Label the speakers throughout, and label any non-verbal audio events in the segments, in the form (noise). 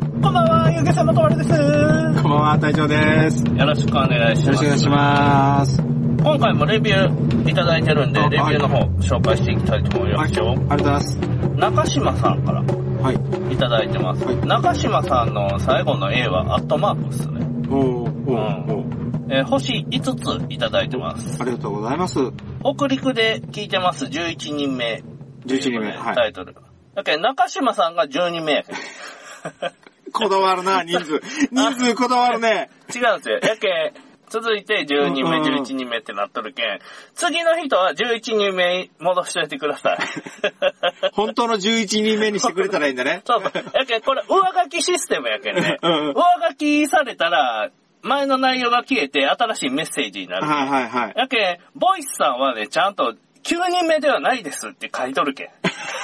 Speaker 1: こんばんは、ゆうげさんまとまるです。
Speaker 2: こんばんは、隊長です。よ
Speaker 1: よろしくお願いします。
Speaker 2: ろしくお願いします。
Speaker 1: 今回もレビューいただいてるんで、
Speaker 2: あ
Speaker 1: レビューの方紹介していきたいと思い
Speaker 2: はい、
Speaker 1: ますよ。
Speaker 2: ありがとうございます。
Speaker 1: 中島さんから
Speaker 2: はい。
Speaker 1: いただいてます。
Speaker 2: はい
Speaker 1: 中島さんの最後の A はアットマークですね。
Speaker 2: おー、おー、おー。
Speaker 1: えー星5ついただいてます。
Speaker 2: ありがとうございます。
Speaker 1: 北陸で聞いてます11人目。
Speaker 2: 11人目はい
Speaker 1: タイトル。だけど中島さんが12名 (laughs)
Speaker 2: こだわるな、(laughs) 人数。人数こだわるね。
Speaker 1: 違うんですよ。やけん、続いて12名、
Speaker 2: うんうん
Speaker 1: 11人目ってなっとるけん、次の人は11人目戻しといてください。(laughs)
Speaker 2: 本当の11人目にしてくれたらいいんだね。(laughs)
Speaker 1: そうそう。やけん、これ上書きシステムやけんね。
Speaker 2: うんうん
Speaker 1: 上書きされたら、前の内容が消えて新しいメッセージになる。
Speaker 2: はいはいはい。
Speaker 1: やけん、ボイスさんはね、ちゃんと9人目ではないですって書いとるけん。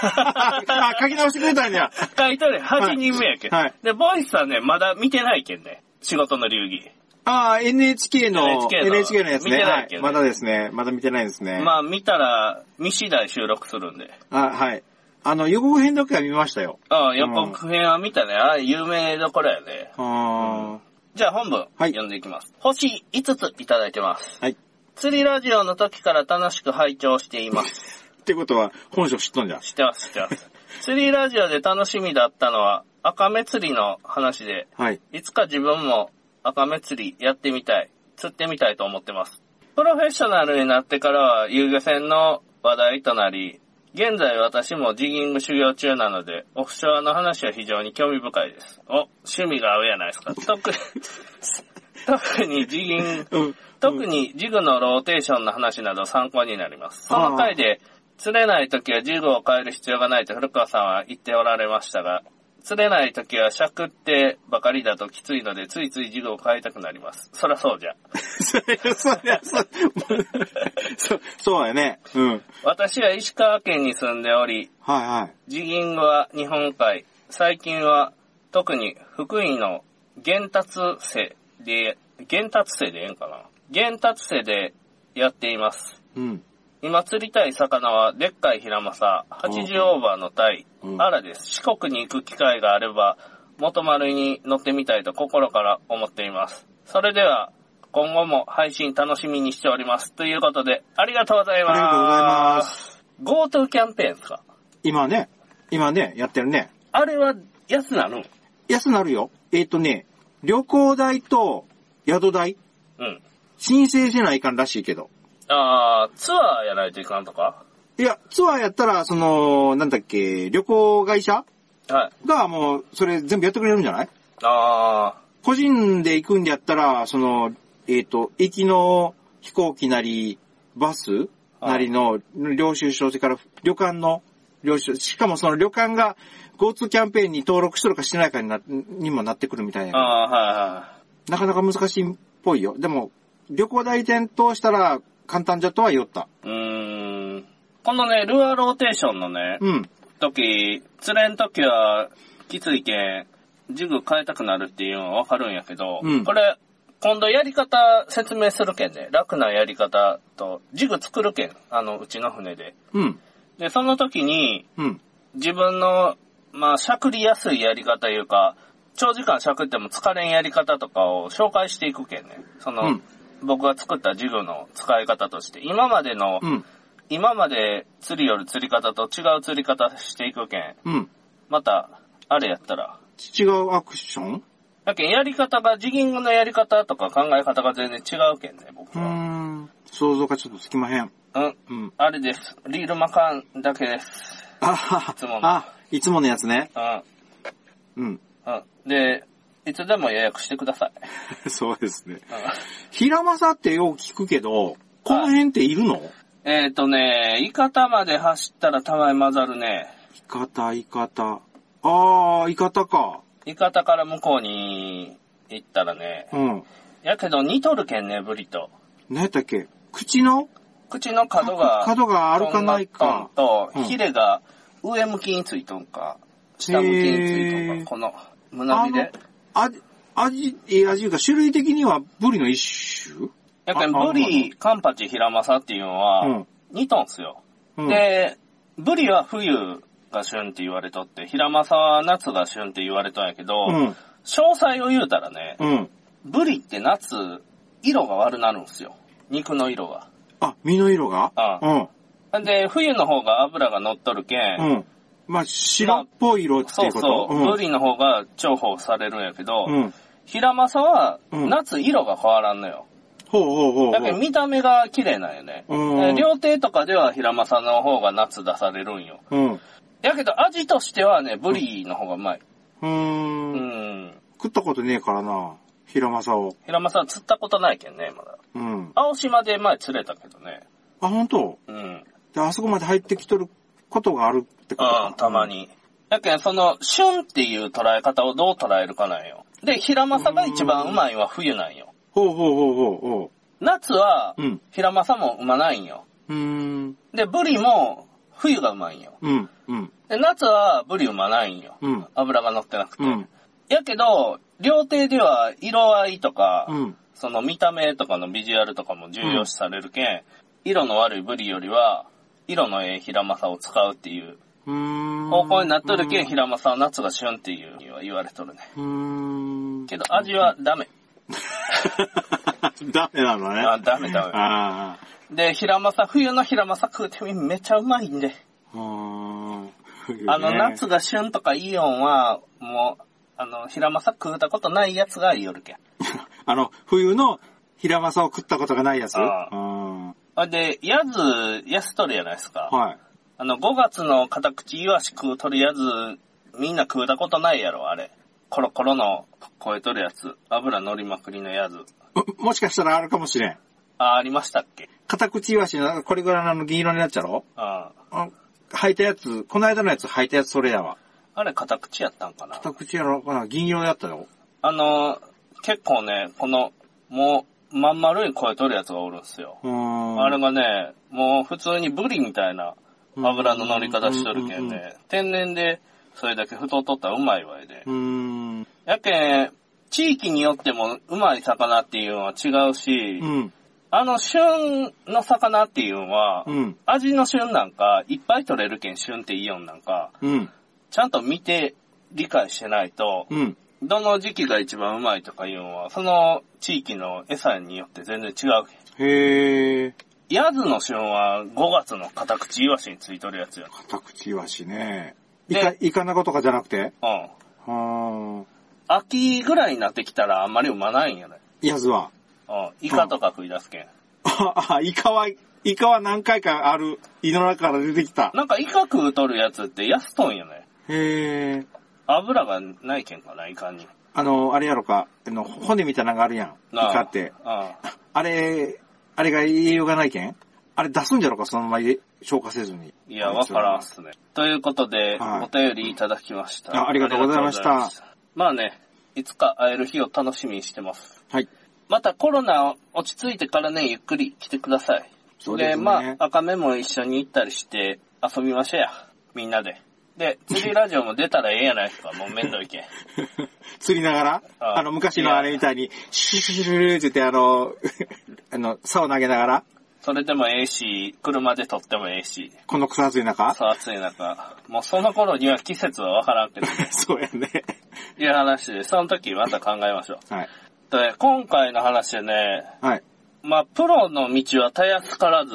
Speaker 2: あ、(laughs) 書き直してくれたんや。
Speaker 1: 書いとる8人目やけん。
Speaker 2: はい
Speaker 1: で、ボイスさんね、まだ見てないけんね。仕事の流儀。
Speaker 2: あー、NHK の、
Speaker 1: NHK の
Speaker 2: NHK のやつ
Speaker 1: 見て
Speaker 2: ね。
Speaker 1: ないけどね
Speaker 2: はい。まだですね。まだ見てないですね。
Speaker 1: まあ見たら、見次第収録するんで。
Speaker 2: あ、はい。あの、予告編だけは見ましたよ。
Speaker 1: ああ、予告編は見たね。ああ、有名どころやね。
Speaker 2: あ
Speaker 1: じゃあ本文、
Speaker 2: はい
Speaker 1: 読んでいきます。星5ついただいてます。
Speaker 2: ー。はい。
Speaker 1: 釣りラジオの時から楽しく拝聴しています。
Speaker 2: ってことは、本性知っとんじゃん。
Speaker 1: 知ってます、知ってます。釣りラジオで楽しみだったのは、赤目釣りの話で、
Speaker 2: はい。
Speaker 1: いつか自分も赤目釣りやってみたい、釣ってみたいと思ってます。プロフェッショナルになってからは遊漁船の話題となり、現在私もジギング修行中なので、オフショアの話は非常に興味深いです。お、趣味が合うやないですか。特に、特にジギング、
Speaker 2: うん。
Speaker 1: 特にジグのローテーションの話など参考になります。その回で、釣れない時はジグを変える必要がないと古川さんは言っておられましたが、釣れない時は尺ってばかりだときついので、ついついジグを変えたくなります。そらそうじゃ。(laughs)
Speaker 2: そうや、そう、そう、そうやね。うん。
Speaker 1: 私は石川県に住んでおり、
Speaker 2: はいはい。
Speaker 1: ジギングは日本海、最近は特に福井の玄達瀬で、玄達瀬でええんかな玄達瀬でやっています。
Speaker 2: うん。
Speaker 1: 今釣りたい魚は、でっかいヒラマサ、80オーバーのタイ、
Speaker 2: うん
Speaker 1: アラです。四国に行く機会があれば、元丸に乗ってみたいと心から思っています。それでは、今後も配信楽しみにしております。ということで、ありがとうございます。
Speaker 2: ありがとうございます。
Speaker 1: GoTo キャンペーンですか？
Speaker 2: 今ね、今ね、やってるね。
Speaker 1: あれは安なの？
Speaker 2: 安なるよ。えっ、とね、旅行代と宿代、
Speaker 1: うん。
Speaker 2: 申請せないかんらしいけど。
Speaker 1: あー、ツアーやないといかんとか？
Speaker 2: いや、ツアーやったら、その、なんだっけ、旅行会社？
Speaker 1: はい。
Speaker 2: がもう、それ全部やってくれるんじゃない？
Speaker 1: あ
Speaker 2: 個人で行くんでやったら、その、えっ、と、行きの飛行機なり、バスなりの領収書、それから旅館の領収書、しかもその旅館が GoTo キャンペーンに登録しとるかしてないかになにもなってくるみたい
Speaker 1: ー、
Speaker 2: な。
Speaker 1: あー、はいはい。
Speaker 2: なかなか難しいっぽいよ。でも、旅行代理店通したら簡単じゃとは言おった。
Speaker 1: うーん。このね、ルアーローテーションのね、
Speaker 2: うん。
Speaker 1: 時、釣れん時はきついけん、ジグ変えたくなるっていうのはわかるんやけど、
Speaker 2: うん
Speaker 1: これ、今度やり方説明するけんね。楽なやり方と、ジグ作るけん。あの、うちの船で。
Speaker 2: うん。
Speaker 1: で、その時に、
Speaker 2: うん。
Speaker 1: 自分の、まあ、しゃくりやすいやり方いうか、長時間しゃくっても疲れんやり方とかを紹介していくけんね。その、
Speaker 2: うん
Speaker 1: 僕が作ったジグの使い方として、今までの、
Speaker 2: うん。
Speaker 1: 今まで釣りよる釣り方と違う釣り方していくけん、
Speaker 2: うん。
Speaker 1: また、あれやったら。
Speaker 2: 違うアクション？
Speaker 1: だけんやり方が、ジギングのやり方とか考え方が全然違うけんね、僕は。
Speaker 2: ん。想像がちょっとつきまへん。
Speaker 1: うん。
Speaker 2: うん。
Speaker 1: あれです。リールマカンだけです。
Speaker 2: あは
Speaker 1: つもの
Speaker 2: あ、いつものやつね。
Speaker 1: うん。
Speaker 2: うん。
Speaker 1: うん。で、いつでも予約してください。(laughs)
Speaker 2: そうですね。
Speaker 1: うん
Speaker 2: 平正ってよく聞くけど、この辺っているの？
Speaker 1: えっ、ー、とね、イカタまで走ったらたまに混ざるね。
Speaker 2: イカタ、イカタ。あー、イカタか。
Speaker 1: イカタから向こうに行ったらね。
Speaker 2: うん。
Speaker 1: やけど似とるけんね、ブリと。
Speaker 2: 何やったっけ？口の？
Speaker 1: 口の角が、
Speaker 2: 角があるかないか
Speaker 1: と
Speaker 2: うん、
Speaker 1: ヒレが上向きについとんか、下向きについとんか、この胸びれ。
Speaker 2: あ味、えー味が種類的にはブリの一種？
Speaker 1: やけん、ブリ、カンパチ、ヒラマサっていうのは、似とんすよ。
Speaker 2: うん。
Speaker 1: で、ブリは冬が旬って言われとって、平正は夏が旬って言われとんやけど、
Speaker 2: うん。
Speaker 1: 詳細を言うたらね、
Speaker 2: うん。
Speaker 1: ブリって夏、色が悪なるんすよ。肉の色が。
Speaker 2: あ、身の色が？
Speaker 1: あ
Speaker 2: うん。
Speaker 1: で、冬の方が脂が乗っとるけん、
Speaker 2: うん。まあ、白っぽい色って
Speaker 1: そ
Speaker 2: いううこと？
Speaker 1: そう、ブリの方が重宝されるんやけど、
Speaker 2: うん。
Speaker 1: 平正は
Speaker 2: うん
Speaker 1: 夏色が変わらんのよ。
Speaker 2: ほうほうほうほ
Speaker 1: だけど見た目が綺麗なんよね。
Speaker 2: うん
Speaker 1: で料亭とかでは平正の方が夏出されるんよ。
Speaker 2: う。うん。
Speaker 1: やけど味としてはね、ブリの方がうまい。
Speaker 2: うー。
Speaker 1: うんん。
Speaker 2: 食ったことねえからな。平正を。
Speaker 1: 平正は釣ったことないけんね、まだ。
Speaker 2: うん。
Speaker 1: 青島で前釣れたけどね。
Speaker 2: あ、本当？
Speaker 1: うん。
Speaker 2: で、あそこまで入ってきとることがあるってことか
Speaker 1: うん、たま。に。やけん、その、旬っていう捉え方をどう捉えるかなんよ。で、平正が一番うまいのは冬なんよ。
Speaker 2: ほうほうほうほうほ
Speaker 1: 夏は
Speaker 2: う。う、ん。
Speaker 1: 平正もうまないんよ。
Speaker 2: うーん。
Speaker 1: で、ブリも冬がうまいんよ。
Speaker 2: うん。うん。
Speaker 1: で、夏はブリうまないんよ。
Speaker 2: うん。
Speaker 1: 油が乗ってなくて。
Speaker 2: うん。
Speaker 1: やけど、料亭では色合いとか、
Speaker 2: うん。
Speaker 1: その見た目とかのビジュアルとかも重要視されるけん、色の悪いブリよりは、色のええ平正を使うっていう。方向になっとるけん、平正は夏が旬っていうには言われとるね。
Speaker 2: うーん。
Speaker 1: けど味はダメ。(laughs)
Speaker 2: ダメなのね。
Speaker 1: あ、ダメダメ。
Speaker 2: あ
Speaker 1: で、平正、冬の平正食うてみめちゃうまいんで。
Speaker 2: あ。うーん。
Speaker 1: あの、
Speaker 2: ね
Speaker 1: 夏が旬とかイオンは、もう、あの、平正食うたことないやつが言いよるけん。(laughs)
Speaker 2: あの、冬の平正を食ったことがないやつ？
Speaker 1: あ
Speaker 2: うん。
Speaker 1: あで、やず、やすとるやないですか。
Speaker 2: はい。
Speaker 1: あの、5月の片口イワシ食うとるやつ、みんな食うたことないやろ、あれ。コロコロの超えとるやつ。油乗りまくりのやつ。
Speaker 2: ももしかしたらあるかもしれん。
Speaker 1: あ、ありましたっけ
Speaker 2: 片口イワシのこれぐらいのあの銀色のやつやろ
Speaker 1: あ
Speaker 2: あ履いたやつ、この間のやつ履いたやつそれやわ。
Speaker 1: あれ片口やったんかな
Speaker 2: 片口やろかな銀色やったよ。
Speaker 1: あの、結構ね、この、もう、まん丸い超えとるやつがおるんすよ。あれがね、もう普通にブリみたいな油の乗り方しとるけんね、天然でそれだけ太っとったらうまいわいで。やけん、地域によってもうまい魚っていうのは違うし、
Speaker 2: うん。
Speaker 1: あの旬の魚っていうのは、
Speaker 2: うん。
Speaker 1: 味の旬なんかいっぱい取れるけん旬ってイオンなんか、
Speaker 2: うん。
Speaker 1: ちゃんと見て理解してないと、
Speaker 2: うん。
Speaker 1: どの時期が一番うまいとかいうのは、その地域の餌によって全然違う。
Speaker 2: へえ。
Speaker 1: ヤズの旬は5月の片口イワシについとるやつや。
Speaker 2: 片口イワシね。イ
Speaker 1: で
Speaker 2: カ、イカナゴとかじゃなくて？
Speaker 1: うん。
Speaker 2: は
Speaker 1: 秋ぐらいになってきたらあんまりうまないんやね。
Speaker 2: ー。やずは？
Speaker 1: うん。イカとか食い出すけん。
Speaker 2: あ、あイカは、イカは何回かある。胃の中から出てきた。
Speaker 1: なんかイカ食うとるやつって安とんよね。
Speaker 2: へえ。
Speaker 1: 油がないけんかな、イカに。
Speaker 2: あの、あれやろか。あの、骨みたいなのがあるやん。イカって。
Speaker 1: あ
Speaker 2: あれ、あれが栄養がないけんあれ出すんじゃろか、そのまま消化せずに。
Speaker 1: いや、わからんっすね。ということで、
Speaker 2: はい
Speaker 1: お便りいただきました。
Speaker 2: あありがとうございました
Speaker 1: まあね、いつか会える日を楽しみにしてます。
Speaker 2: はい。
Speaker 1: またコロナ落ち着いてからね、ゆっくり来てください。
Speaker 2: そうですね
Speaker 1: まあ、赤目も一緒に行ったりして遊びましょうや。みんなで。で、釣りラジオも出たらええやないか。もうめんどいけん。(laughs)
Speaker 2: 釣りながら？
Speaker 1: あ
Speaker 2: あの、昔のあれみたいに、シュシュシュシュって言って、あの、あの、竿投げながら、
Speaker 1: それでもええし、車で撮ってもええし、
Speaker 2: この草暑い中
Speaker 1: さあ暑い中。もうその頃には季節はわからんけどね。
Speaker 2: そうやね。
Speaker 1: いう話で、その時また考えましょう。
Speaker 2: はい。
Speaker 1: で、今回の話でね、
Speaker 2: はい。
Speaker 1: まあ、プロの道はたやすからず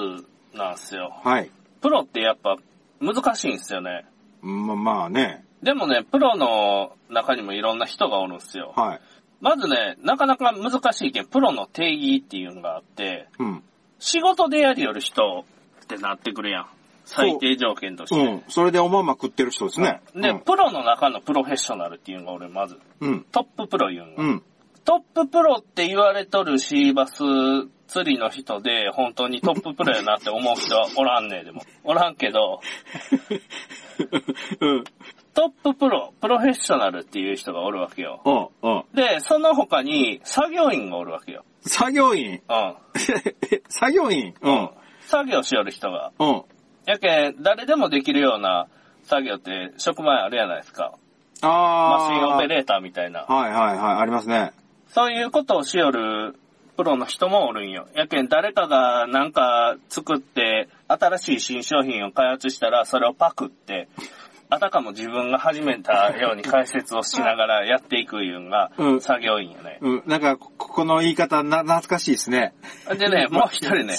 Speaker 1: なんですよ。
Speaker 2: はい。
Speaker 1: プロってやっぱ難しいんですよね。
Speaker 2: ま、まあね。
Speaker 1: でもね、プロの中にもいろんな人がおるんですよ。
Speaker 2: はい。
Speaker 1: まずね、なかなか難しいけん、プロの定義っていうのがあって、
Speaker 2: うん。
Speaker 1: 仕事でやりよる人ってなってくるやん。最低条件として。
Speaker 2: うん。それでおまんま食ってる人ですね。
Speaker 1: で、プロの中のプロフェッショナルっていうのが俺まず、
Speaker 2: うん。
Speaker 1: トッププロ言うんが。
Speaker 2: うん。
Speaker 1: トッププロって言われとるシーバス釣りの人で、本当にトッププロやなって思う人はおらんねえでも。(laughs) おらんけど、
Speaker 2: うん。
Speaker 1: トッププロ、プロフェッショナルっていう人がおるわけよ。
Speaker 2: うん。うん。
Speaker 1: で、その他に作業員がおるわけよ。
Speaker 2: 作業員？
Speaker 1: うん。(laughs)
Speaker 2: 作業員？うん。
Speaker 1: 作業しよる人が。
Speaker 2: うん。
Speaker 1: やけん、誰でもできるような作業って職前あるやないですか。
Speaker 2: ああ。
Speaker 1: マシンオペレーターみたいな。
Speaker 2: はいはいはい。ありますね。
Speaker 1: そういうことをしよるプロの人もおるんよ。やけん、誰かがなんか作って、新しい新商品を開発したら、それをパクって、あたかも自分が始めたように解説をしながらやっていくいうんが
Speaker 2: うん
Speaker 1: 作業員よね。
Speaker 2: うん、なんか、ここの言い方な、懐かしいですね。
Speaker 1: でね、(laughs) もう一人ね、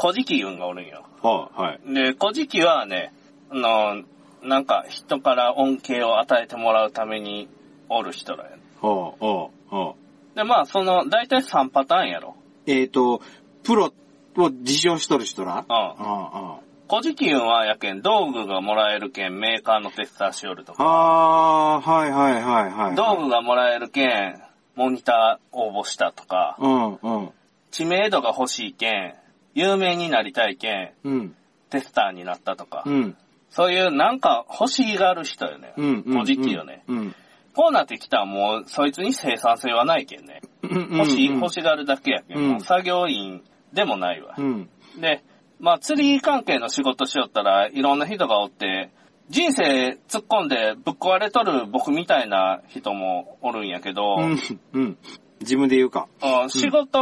Speaker 1: 古事記いうんがおるんよ。(laughs)
Speaker 2: はい、はい。
Speaker 1: で、古事記はね、あの、なんか人から恩恵を与えてもらうためにおる人らやね。
Speaker 2: ほう。
Speaker 1: で、まあ、その、大体3パターンやろ。
Speaker 2: えっ、と、プロを自称しとる人ら？
Speaker 1: うん。
Speaker 2: ああ、
Speaker 1: 古事記はやけん、道具がもらえるけん、メーカーのテスターしよると
Speaker 2: あ
Speaker 1: か。
Speaker 2: あ。あーはいはいはいはい。
Speaker 1: 道具がもらえるけん、モニター応募したとか、
Speaker 2: うん、うん、
Speaker 1: 知名度が欲しいけん、有名になりたいけん、
Speaker 2: うん、
Speaker 1: テスターになったとか、
Speaker 2: うん、
Speaker 1: そういうなんか欲しがる人よね。
Speaker 2: うん、うん。
Speaker 1: 古事記よね。
Speaker 2: うん。
Speaker 1: こうなってきたらもう、そいつに生産性はないけんね。
Speaker 2: うん。
Speaker 1: 欲しい、
Speaker 2: うん
Speaker 1: 欲しがるだけやけん、
Speaker 2: うん
Speaker 1: もう作業員でもないわ。
Speaker 2: うん。
Speaker 1: で、まあ釣り関係の仕事しよったらいろんな人がおって、人生突っ込んでぶっ壊れとる僕みたいな人もおるんやけど、
Speaker 2: うん、うん。自分で言うか。
Speaker 1: うん仕事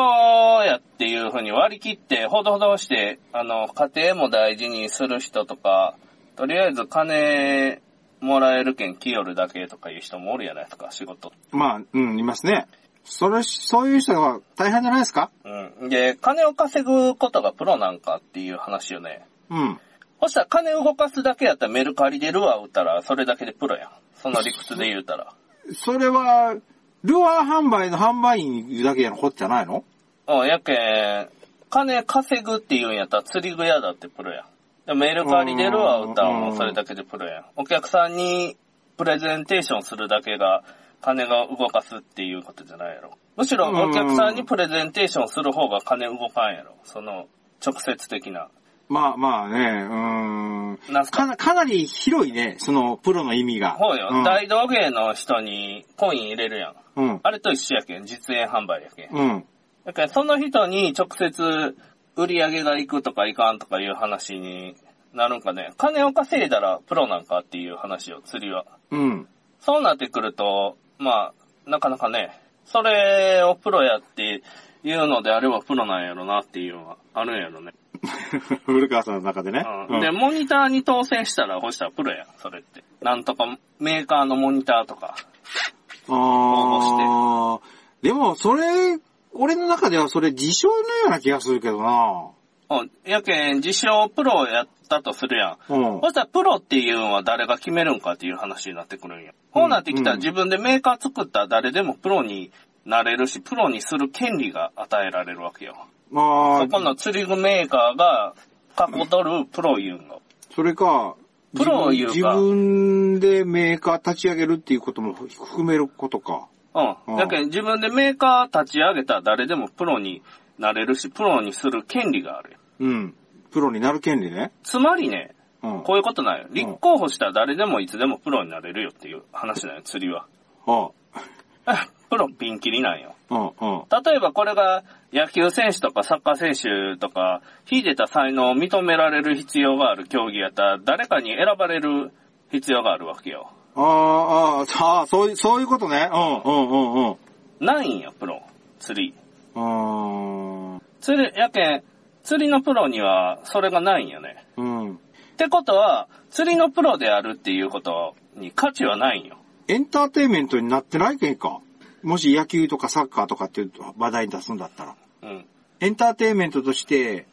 Speaker 1: やっていうふうに割り切って、ほどほどして、あの、家庭も大事にする人とか、とりあえず金もらえるけん来よるだけとかいう人もおるやないですか、仕事。
Speaker 2: まあ、うん、いますね。それ、そういう人が大変じゃないですか？
Speaker 1: うん。で、金を稼ぐことがプロなんかっていう話よね。
Speaker 2: うん。
Speaker 1: そしたら金動かすだけやったらメルカリでルアー売ったらそれだけでプロやん。その理屈で言うたら。
Speaker 2: それは、ルアー販売の販売員だけやのことじゃないの？
Speaker 1: うん、やけん、金稼ぐっていうんやったら釣り具屋だってプロやん。でメルカリでルアー売ったらもうそれだけでプロやん。お客さんにプレゼンテーションするだけが金が動かすっていうことじゃないやろ。むしろお客さんにプレゼンテーションする方が金動かんやろ。その直接的な。
Speaker 2: まあまあね、うーん。
Speaker 1: なんすか？
Speaker 2: かな、かなり広いね、その、プロの意味が。
Speaker 1: ほうよ、
Speaker 2: ん
Speaker 1: 大道芸の人にコイン入れるやん。
Speaker 2: うん。
Speaker 1: あれと一緒やけん、実演販売やけん。
Speaker 2: うん。
Speaker 1: だからその人に直接売り上げが行くとかいかんとかいう話になるんかね。金を稼いだらプロなんかっていう話を、釣りは。
Speaker 2: うん。
Speaker 1: そうなってくると、まあ、なかなかね、それをプロやっていうのであればプロなんやろなっていうのはあるんやろね。(laughs)
Speaker 2: 古川さんの中でね。
Speaker 1: うん、で、モニターに当選したら、ほしたらプロやん、それって。なんとかメーカーのモニターとか。
Speaker 2: ああ。でも、それ、俺の中ではそれ自称のような気がするけどな。
Speaker 1: うんやけん、自称プロやったとするやん。
Speaker 2: うん
Speaker 1: そ。したらプロっていうのは誰が決めるんかっていう話になってくるんや。こうなってきたら
Speaker 2: うん
Speaker 1: 自分でメーカー作ったら誰でもプロになれるし、プロにする権利が与えられるわけよ。
Speaker 2: まあ
Speaker 1: そこの釣り具メーカーが過去取るプロ言うんが。
Speaker 2: それか、
Speaker 1: プロを言うか
Speaker 2: 自分でメーカー立ち上げるっていうことも含めることか。
Speaker 1: う。
Speaker 2: うんん
Speaker 1: だけど自分でメーカー立ち上げたら誰でもプロになれるし、プロにする権利があるよ。
Speaker 2: うん。プロになる権利ね。
Speaker 1: つまりね、
Speaker 2: うん。
Speaker 1: こういうことなんよ。立候補したら誰でもいつでもプロになれるよっていう話なんよ、釣りは。
Speaker 2: は (laughs)
Speaker 1: プロピンキリなんよ。
Speaker 2: あ、うん、うん。
Speaker 1: 例えばこれが野球選手とかサッカー選手とか、秀でた才能を認められる必要がある競技やったら、誰かに選ばれる必要があるわけよ。
Speaker 2: ああ、ああ、そういう、そういうことね。うん、うん、うん、うん。
Speaker 1: ないんよ、プロ。釣り。
Speaker 2: うーん。
Speaker 1: 釣り、やけん、釣りのプロにはそれがないんよね。
Speaker 2: うん。
Speaker 1: ってことは、釣りのプロであるっていうことに価値はないんよ。
Speaker 2: エンターテインメントになってないけんか。もし野球とかサッカーとかっていう話題に出すんだったら。
Speaker 1: うん。
Speaker 2: エンターテインメントとして、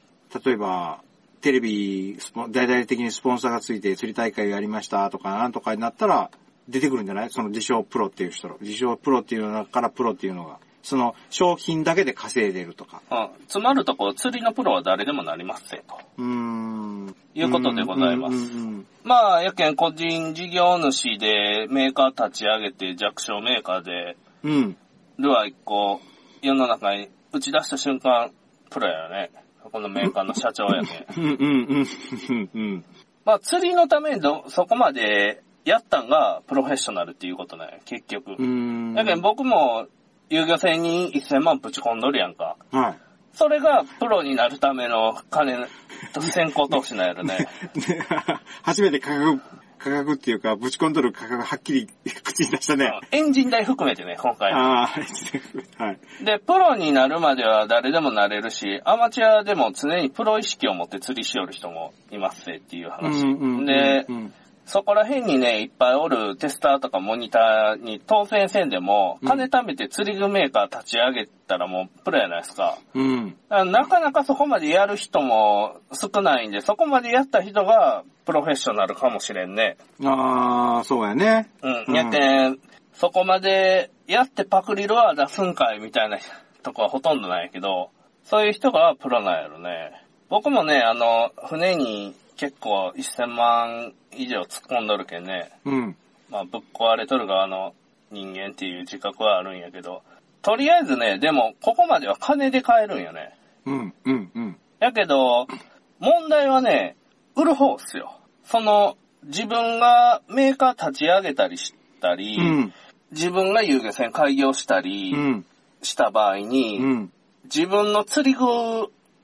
Speaker 2: 例えば、テレビ、大々的にスポンサーがついて釣り大会やりましたとか、なんとかになったら、出てくるんじゃない？その自称プロっていう人の。自称プロっていうのからプロっていうのが。その商品だけで稼いでるとか。
Speaker 1: うん。つまるところ、釣りのプロは誰でもなりますせと。
Speaker 2: うーん。
Speaker 1: いうことでございますまあ、やけん個人事業主でメーカー立ち上げて弱小メーカーで
Speaker 2: うん。うん。
Speaker 1: ルアー1個世の中に打ち出した瞬間、プロやよね。このメーカーの社長やけ (laughs) ん。
Speaker 2: うんうんうんうんうん。
Speaker 1: まあ、釣りのためにどそこまでやったんがプロフェッショナルっていうことなんや、結局。
Speaker 2: うーん。
Speaker 1: やけん僕も遊漁船に1000万ぶち込んどるやんか。
Speaker 2: はい。
Speaker 1: それがプロになるための金と先行投資なんやろね。
Speaker 2: で (laughs) 初めて価格、価格っていうか、ぶち込んどる価格はっきり口に出したね。(laughs)
Speaker 1: エンジン代含めてね、今回。
Speaker 2: ああ、はい。
Speaker 1: で、プロになるまでは誰でもなれるし、アマチュアでも常にプロ意識を持って釣りしよる人もいますぜっていう話。
Speaker 2: うんうんうん
Speaker 1: で
Speaker 2: う、ん
Speaker 1: そこら辺にね、いっぱいおるテスターとかモニターに当選せんでも、
Speaker 2: うん
Speaker 1: 金貯めて釣り具メーカー立ち上げたらもうプロやないですか。
Speaker 2: うん。
Speaker 1: なかなかそこまでやる人も少ないんで、そこまでやった人がプロフェッショナルかもしれんね。
Speaker 2: ああ、そうやね。
Speaker 1: うん。
Speaker 2: うん
Speaker 1: やけん、そこまでやってパクリルは出すんかいみたいなとこはほとんどないけど、そういう人がプロなんやろね。僕もね、あの、船に結構1000万以上突っ込んどるけんね、
Speaker 2: うん。
Speaker 1: まあぶっ壊れとる側の人間っていう自覚はあるんやけど、とりあえずね、でもここまでは金で買えるんよね。
Speaker 2: うん。うん。うん。
Speaker 1: やけど、問題はね、売る方っすよ。その、自分がメーカー立ち上げたりしたり、
Speaker 2: うん。
Speaker 1: 自分が遊漁船開業したり
Speaker 2: うん。
Speaker 1: した場合に、
Speaker 2: うん。
Speaker 1: 自分の釣り具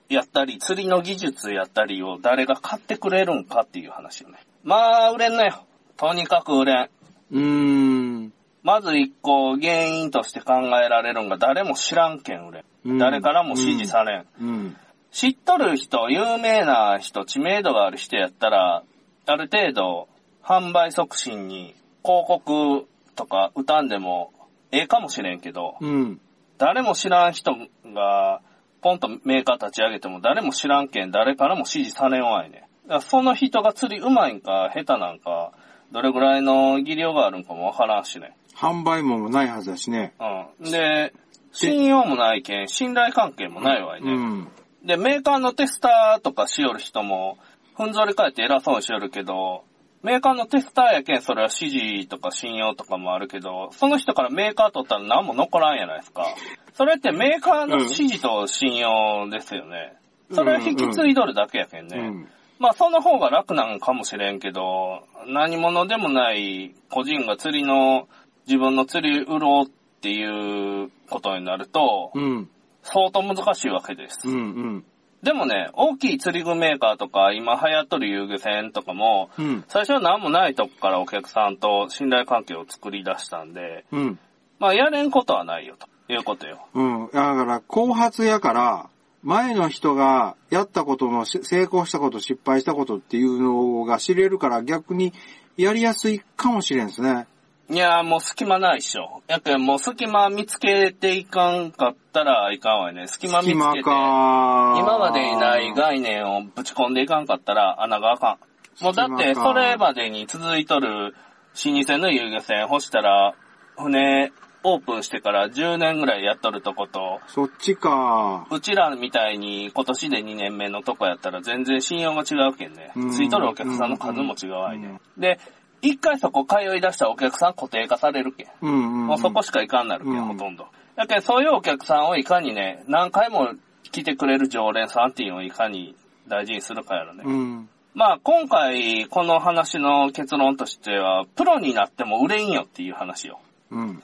Speaker 1: やったり、釣りの技術やったりを誰が買ってくれるんかっていう話よね。まあ、売れんなよ。とにかく売れん。
Speaker 2: うーん。
Speaker 1: まず一個原因として考えられるんが誰も知らんけん売れん。
Speaker 2: うん
Speaker 1: 誰からも支持されん。
Speaker 2: うん。
Speaker 1: 知っとる人、有名な人、知名度がある人やったら、ある程度、販売促進に広告とか歌んでもええかもしれんけど、
Speaker 2: うん。
Speaker 1: 誰も知らん人が、ポンとメーカー立ち上げても誰も知らんけん誰からも支持されんわいね。だからその人が釣り上手いんか下手なんか、どれぐらいの技量があるんかもわからんしね。
Speaker 2: 販売網もないはずだしね。
Speaker 1: うん。で、信用もないけん、信頼関係もないわいね。
Speaker 2: うん。
Speaker 1: で、メーカーのテスターとかしよる人も、ふんぞり返って偉そうにしよるけど、メーカーのテスターやけん、それは指示とか信用とかもあるけど、その人からメーカー取ったら何も残らんやないですか。それってメーカーの指示と信用ですよね。それは引き継いどるだけやけんね。
Speaker 2: うん。
Speaker 1: まあその方が楽なんかもしれんけど、何者でもない個人が釣りの、自分の釣り売ろうっていうことになると、
Speaker 2: うん。
Speaker 1: 相当難しいわけです。
Speaker 2: うん。うん。
Speaker 1: でもね、大きい釣り具メーカーとか、今流行っとる遊漁船とかも、
Speaker 2: うん。
Speaker 1: 最初は何もないとこからお客さんと信頼関係を作り出したんで、
Speaker 2: うん。
Speaker 1: まあやれんことはないよ、ということよ。
Speaker 2: うん。だから、後発やから、前の人がやったことのし成功したこと、失敗したことっていうのが知れるから逆にやりやすいかもしれんですね。
Speaker 1: いやーもう隙間ないっしょ。やけんもう隙間見つけていかんかったらいかんわよね。隙間見つけて、
Speaker 2: か。
Speaker 1: 今までにない概念をぶち込んでいかんかったら穴があかん。もうだって、それまでに続いとる老舗の遊漁船干したら、船オープンしてから10年ぐらいやっとるとこと、
Speaker 2: そっちか。
Speaker 1: うちらみたいに今年で2年目のとこやったら全然信用が違うけんね
Speaker 2: うん。
Speaker 1: ついとるお客さんの数も違うわいね。で、一回そこ通い出したお客さん固定化されるけん。
Speaker 2: うんうん、うん。
Speaker 1: もうそこしか行かんなるけん、
Speaker 2: うん
Speaker 1: ほとんど。だけどそういうお客さんをいかにね、何回も来てくれる常連さんっていうのをいかに大事にするかやろね。
Speaker 2: うん。
Speaker 1: まあ今回この話の結論としては、プロになっても売れんよっていう話よ。
Speaker 2: うん。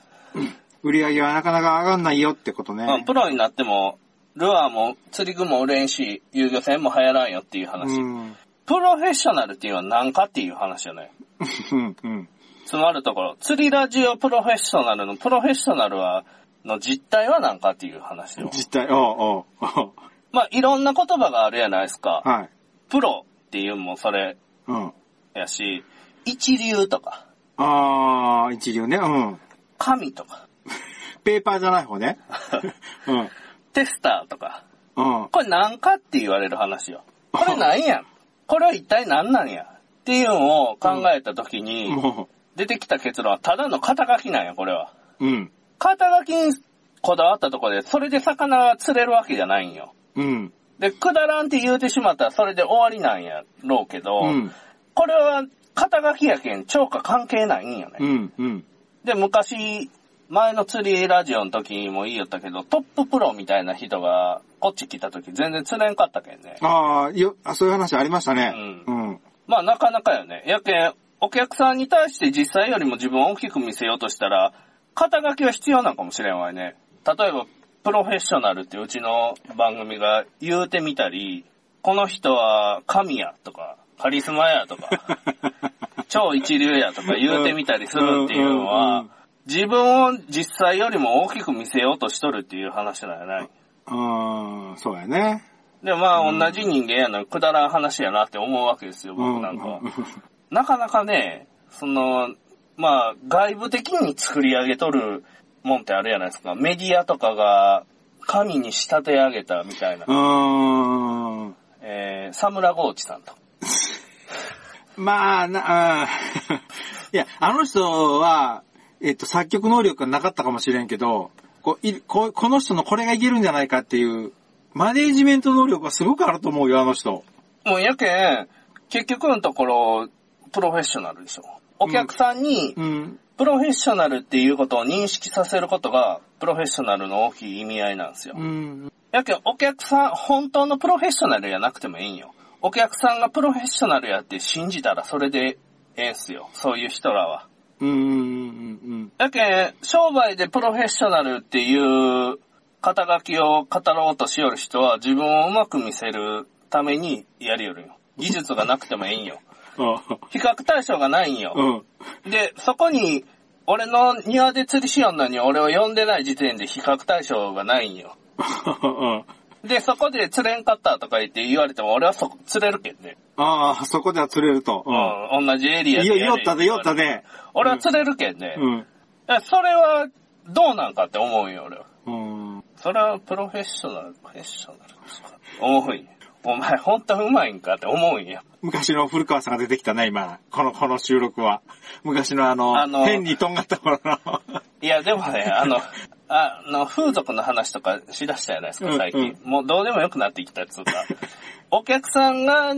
Speaker 2: 売り上げはなかなか上がんないよってことね。
Speaker 1: うん、プロになっても、ルアーも釣り具も売れんし、遊漁船も流行らんよっていう話。
Speaker 2: うん。
Speaker 1: プロフェッショナルっていうのは何かっていう話よね。
Speaker 2: うん。うん。
Speaker 1: つまるところ、釣りラジオプロフェッショナルのプロフェッショナルは、の実態は何かっていう話よ。
Speaker 2: 実態、おうおう
Speaker 1: まあいろんな言葉があるやないですか。
Speaker 2: はい。
Speaker 1: プロっていうのもそれ
Speaker 2: うん。
Speaker 1: やし、一流とか、
Speaker 2: あー、一流ね。うん。
Speaker 1: 神とか、
Speaker 2: ペーパーじゃない方ね。うん。
Speaker 1: テスターとか、
Speaker 2: うん。
Speaker 1: これ何かって言われる話よ。これ何やんこれは一体何なんやっていうのを考えたときに、
Speaker 2: も
Speaker 1: 出てきた結論はただの肩書きなんや、これは。
Speaker 2: う、うん。
Speaker 1: 肩書きにこだわったところで、それで魚が釣れるわけじゃないんよ。
Speaker 2: うん。
Speaker 1: で、くだらんって言うてしまったらそれで終わりなんやろうけど、
Speaker 2: うん。
Speaker 1: これは肩書きやけん、超過関係ないんよね。
Speaker 2: うん。うん。
Speaker 1: で、昔、前の釣りラジオの時にも言いよったけど、トッププロみたいな人がこっち来た時全然釣れんかったけんね。
Speaker 2: あー、よ、あそういう話ありましたね。
Speaker 1: う
Speaker 2: うん。
Speaker 1: まあなかなかよね。やけん、お客さんに対して実際よりも自分を大きく見せようとしたら、肩書きは必要なのかもしれんわいね。例えば、プロフェッショナルってうちの番組が言うてみたり、この人は神やとか、カリスマやとか、(laughs) 超一流やとか言うてみたりするっていうのは、自分を実際よりも大きく見せようとしとるっていう話なんやない？
Speaker 2: うん、そうやね。
Speaker 1: で、まあ、同じ人間やのにくだらん話やなって思うわけですよ、僕なんかは。なかなかね、その、まあ、外部的に作り上げとるもんってあるじゃないですか。メディアとかが神に仕立て上げたみたいな
Speaker 2: う。ーん。
Speaker 1: えー、サムラゴーチさんと。(laughs)
Speaker 2: まあ、な、うん (laughs) いや、あの人は、えっと、作曲能力がなかったかもしれんけど、こここの人のこれがいけるんじゃないかっていう、マネージメント能力がすごくあると思うよ、あの人。
Speaker 1: もうやけん、結局のところ、プロフェッショナルでしょ。お客さんに、
Speaker 2: うん。
Speaker 1: プロフェッショナルっていうことを認識させることが、プロフェッショナルの大きい意味合いなんですよ。
Speaker 2: うん。
Speaker 1: やけん、お客さん、本当のプロフェッショナルやなくてもいいんよ。お客さんがプロフェッショナルやって信じたらそれでええんすよ。そういう人らは。
Speaker 2: うん。うん。
Speaker 1: やけん、商売でプロフェッショナルっていう肩書きを語ろうとしよる人は自分をうまく見せるためにやりよるよ。技術がなくてもいいんよ。比較対象がないんよ。
Speaker 2: うん。
Speaker 1: で、そこに、俺の庭で釣りしよんのに俺を呼んでない時点で比較対象がないんよ。で、そこで釣れんかったとか言って言われても俺はそこ釣れるけんね。
Speaker 2: ああ、そこでは釣れると。
Speaker 1: うん。同じエリア
Speaker 2: い
Speaker 1: でやれ
Speaker 2: よ、よったで、よった。で。
Speaker 1: 俺は釣れるけんね。
Speaker 2: うん。
Speaker 1: えそれは、どうなんかって思うんよ、俺は。
Speaker 2: うん。
Speaker 1: それはプロフェッショナル、プロフェッショナルですか。思う。お前ほんとうまいんかって思うんよ。
Speaker 2: 昔の古川さんが出てきたね、今。この、この収録は。昔のあの、
Speaker 1: あの
Speaker 2: 変にとんがった頃の。
Speaker 1: いや、でもね、(laughs) あの、あの、風俗の話とかしだしたじゃないですか、最近。もうどうでもよくなってきたやつとか。(laughs) お客さんが、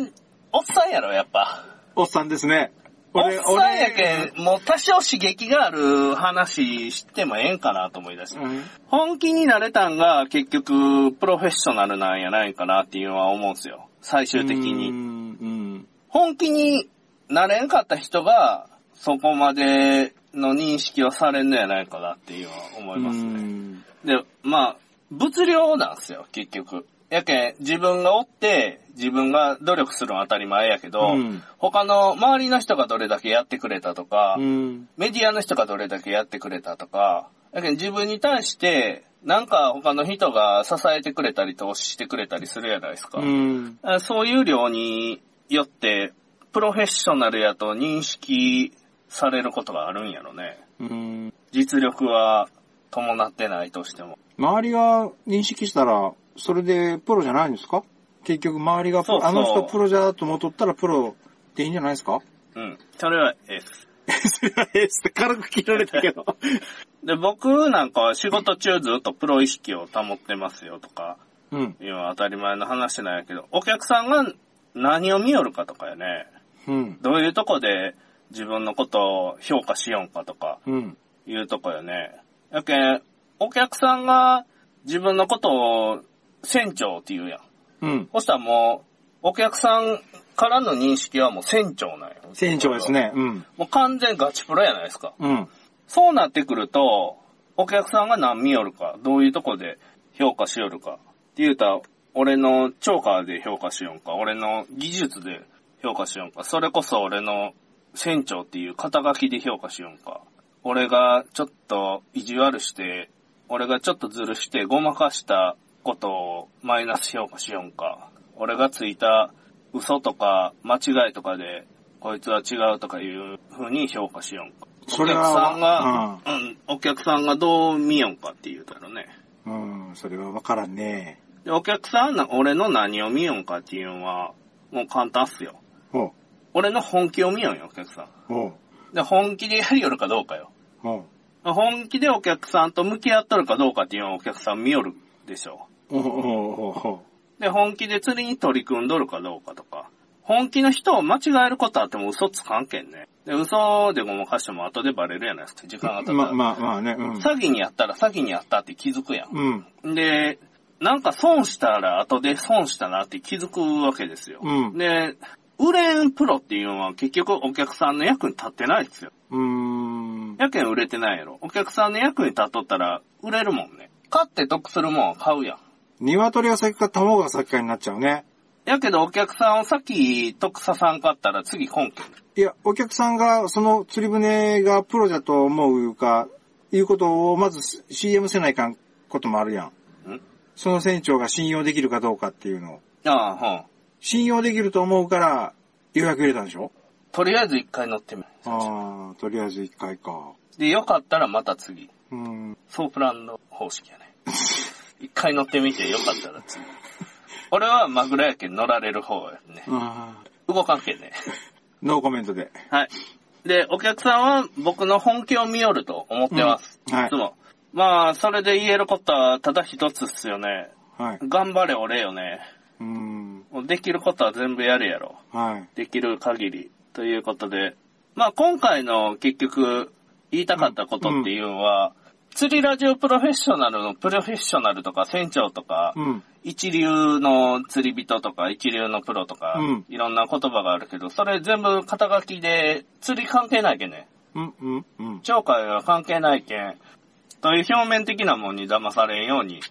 Speaker 1: おっさんやろ、やっぱ。
Speaker 2: おっさんですね。
Speaker 1: おっさんやけん、もう多少刺激がある話してもええんかなと思い出して。
Speaker 2: うん
Speaker 1: 本気になれたんが結局プロフェッショナルなんやないかなっていうのは思うんですよ。最終的
Speaker 2: う
Speaker 1: に。
Speaker 2: ん。
Speaker 1: 本気になれんかった人がそこまでの認識をされんのやないかなっていうのは思
Speaker 2: う
Speaker 1: いますね。
Speaker 2: ん。
Speaker 1: で、まあ、物量なんですよ、結局。やけん、自分がおって、自分が努力するのは当たり前やけど、
Speaker 2: うん
Speaker 1: 他の周りの人がどれだけやってくれたとか、
Speaker 2: うん。
Speaker 1: メディアの人がどれだけやってくれたとか、だけど自分に対して、なんか他の人が支えてくれたり投資してくれたりするじゃないですか。
Speaker 2: うん。
Speaker 1: あそういう量によって、プロフェッショナルやと認識されることがあるんやろね。
Speaker 2: うん。
Speaker 1: 実力は伴ってないとしても。
Speaker 2: 周りが認識したら、それでプロじゃないんですか？結局周りが
Speaker 1: そうそう
Speaker 2: あの人プロじゃと思っとったらプロでいいんじゃないですか？
Speaker 1: うん。それは S。
Speaker 2: えって軽く切られたけど。
Speaker 1: で、僕なんかは仕事中ずっとプロ意識を保ってますよとか、
Speaker 2: うん。
Speaker 1: いうのは当たり前の話なんやけど、お客さんが何を見よるかとかやね。
Speaker 2: うん。
Speaker 1: どういうとこで自分のことを評価しよんかとか、
Speaker 2: うん。
Speaker 1: いうとこよね。やけん、お客さんが自分のことを船長って言うやん。
Speaker 2: うん。
Speaker 1: そしたらもう、お客さんからの認識はもう船長なんよ。
Speaker 2: 船長です。ね。うん。
Speaker 1: もう完全ガチプロやないですか。
Speaker 2: うん。
Speaker 1: そうなってくると、お客さんが何見よるか、どういうとこで評価しよるか、って言うたら、俺の超過で評価しよんか、俺の技術で評価しよんか、それこそ俺の船長っていう肩書きで評価しよんか、俺がちょっと意地悪して、俺がちょっとずるしてごまかしたことをマイナス評価しよんか、俺がついた嘘とか間違いとかで、こいつは違うとかいう風に評価しよんか。
Speaker 2: それ
Speaker 1: お客さんが、
Speaker 2: は、
Speaker 1: うん、お客さんがどう見よんかって言うたらね。
Speaker 2: うん。うん。それはわからんね。
Speaker 1: で、お客さんな、俺の何を見よんかっていうのは、もう簡単っすよ。
Speaker 2: ほ
Speaker 1: 俺の本気を見よんよ、お客さん。で、本気でやりよるかどうかよ。本気でお客さんと向き合っとるかどうかっていうのはお客さん見よるでしょで、本気で釣りに取り組んどるかどうかとか。本気の人を間違えることあっても嘘つかんけんね。で、嘘でごまかしても後でバレるやないですか、時間が経った
Speaker 2: う。
Speaker 1: ら。
Speaker 2: ま、まあまあね。うん。
Speaker 1: 詐欺にやったら詐欺にやったって気づくやん。
Speaker 2: うん。
Speaker 1: で、なんか損したら後で損したなって気づくわけですよ。
Speaker 2: うん
Speaker 1: で、売れんプロっていうのは結局お客さんの役に立ってないですよ。
Speaker 2: うーん。
Speaker 1: やけん売れてないやろ。お客さんの役に立っとったら売れるもんね。買って得するもんは買うやん。
Speaker 2: 鶏が先か卵が先かになっちゃうね。
Speaker 1: やけどお客さんを先得ささんかったら次本家。
Speaker 2: いや、お客さんが、その釣り船がプロだと思うか、いうことをまず CM せないかんこともあるやん。
Speaker 1: ん？
Speaker 2: その船長が信用できるかどうかっていうのを。
Speaker 1: ああ、うん。
Speaker 2: 信用できると思うから予約入れたんでしょ？
Speaker 1: とりあえず一回乗ってみる。
Speaker 2: ああ、とりあえず一回か。
Speaker 1: で、よかったらまた次。
Speaker 2: うん。
Speaker 1: ソープランド方式やね。一回乗ってみてよかったら次。俺はマグロやけん乗られる方やね。
Speaker 2: あ
Speaker 1: 動かんけんね。
Speaker 2: ーノーコメントで。
Speaker 1: はい。で、お客さんは僕の本気を見よると思ってます。
Speaker 2: うんはい
Speaker 1: いつも。まあ、それで言えることはただ一つっすよね。
Speaker 2: はい。
Speaker 1: 頑張れ俺よね。
Speaker 2: うん。
Speaker 1: できることは全部やるやろ。
Speaker 2: はい。
Speaker 1: できる限り。ということで。まあ今回の結局言いたかったことっていうのは、釣りラジオプロフェッショナルのプロフェッショナルとか船長とか、
Speaker 2: うん。
Speaker 1: 一流の釣り人とか一流のプロとか、
Speaker 2: うん
Speaker 1: いろんな言葉があるけど、それ全部肩書きで釣り関係ないけんね。
Speaker 2: うん、うん、うん。
Speaker 1: 鳥海は関係ないけん、という表面的なもんに騙されんように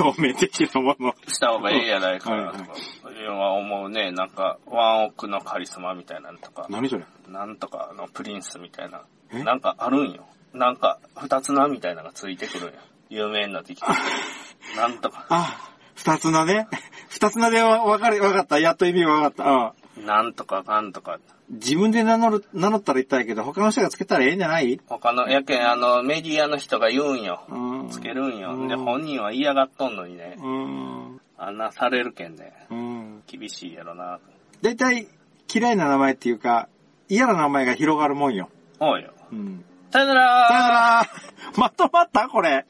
Speaker 2: 表面的なもの。
Speaker 1: した方がいいやないかな
Speaker 2: はい
Speaker 1: とか、いうのは思うね。なんか、ワンオクのカリスマみたいなのとか、
Speaker 2: 何それ
Speaker 1: なんとかのプリンスみたいな。
Speaker 2: え？
Speaker 1: なんかあるんよ。なんか、二つなみたいなのがついてくるんよ。有名になってきて。(laughs) なんとか、
Speaker 2: あ、二つ名ね。(laughs) 二つ名でわわかる、わかった。やっと意味がわかった。あ
Speaker 1: なんとかかんとか。
Speaker 2: 自分で名乗る、名乗ったら言ったらいいけど、他の人がつけたらええんじゃない？
Speaker 1: 他の、やけん、あの、メディアの人が言うんよ。
Speaker 2: うん。
Speaker 1: つけるんよ。で、
Speaker 2: うん
Speaker 1: 本人は嫌がっとんのにね。
Speaker 2: うん。
Speaker 1: あんなされるけんね。
Speaker 2: うん。
Speaker 1: 厳しいやろな。
Speaker 2: だいたい嫌いな名前っていうか、嫌な名前が広がるもんよ。
Speaker 1: おうよ。
Speaker 2: うん。
Speaker 1: さよなら
Speaker 2: さよなら (laughs) まとまったこれ。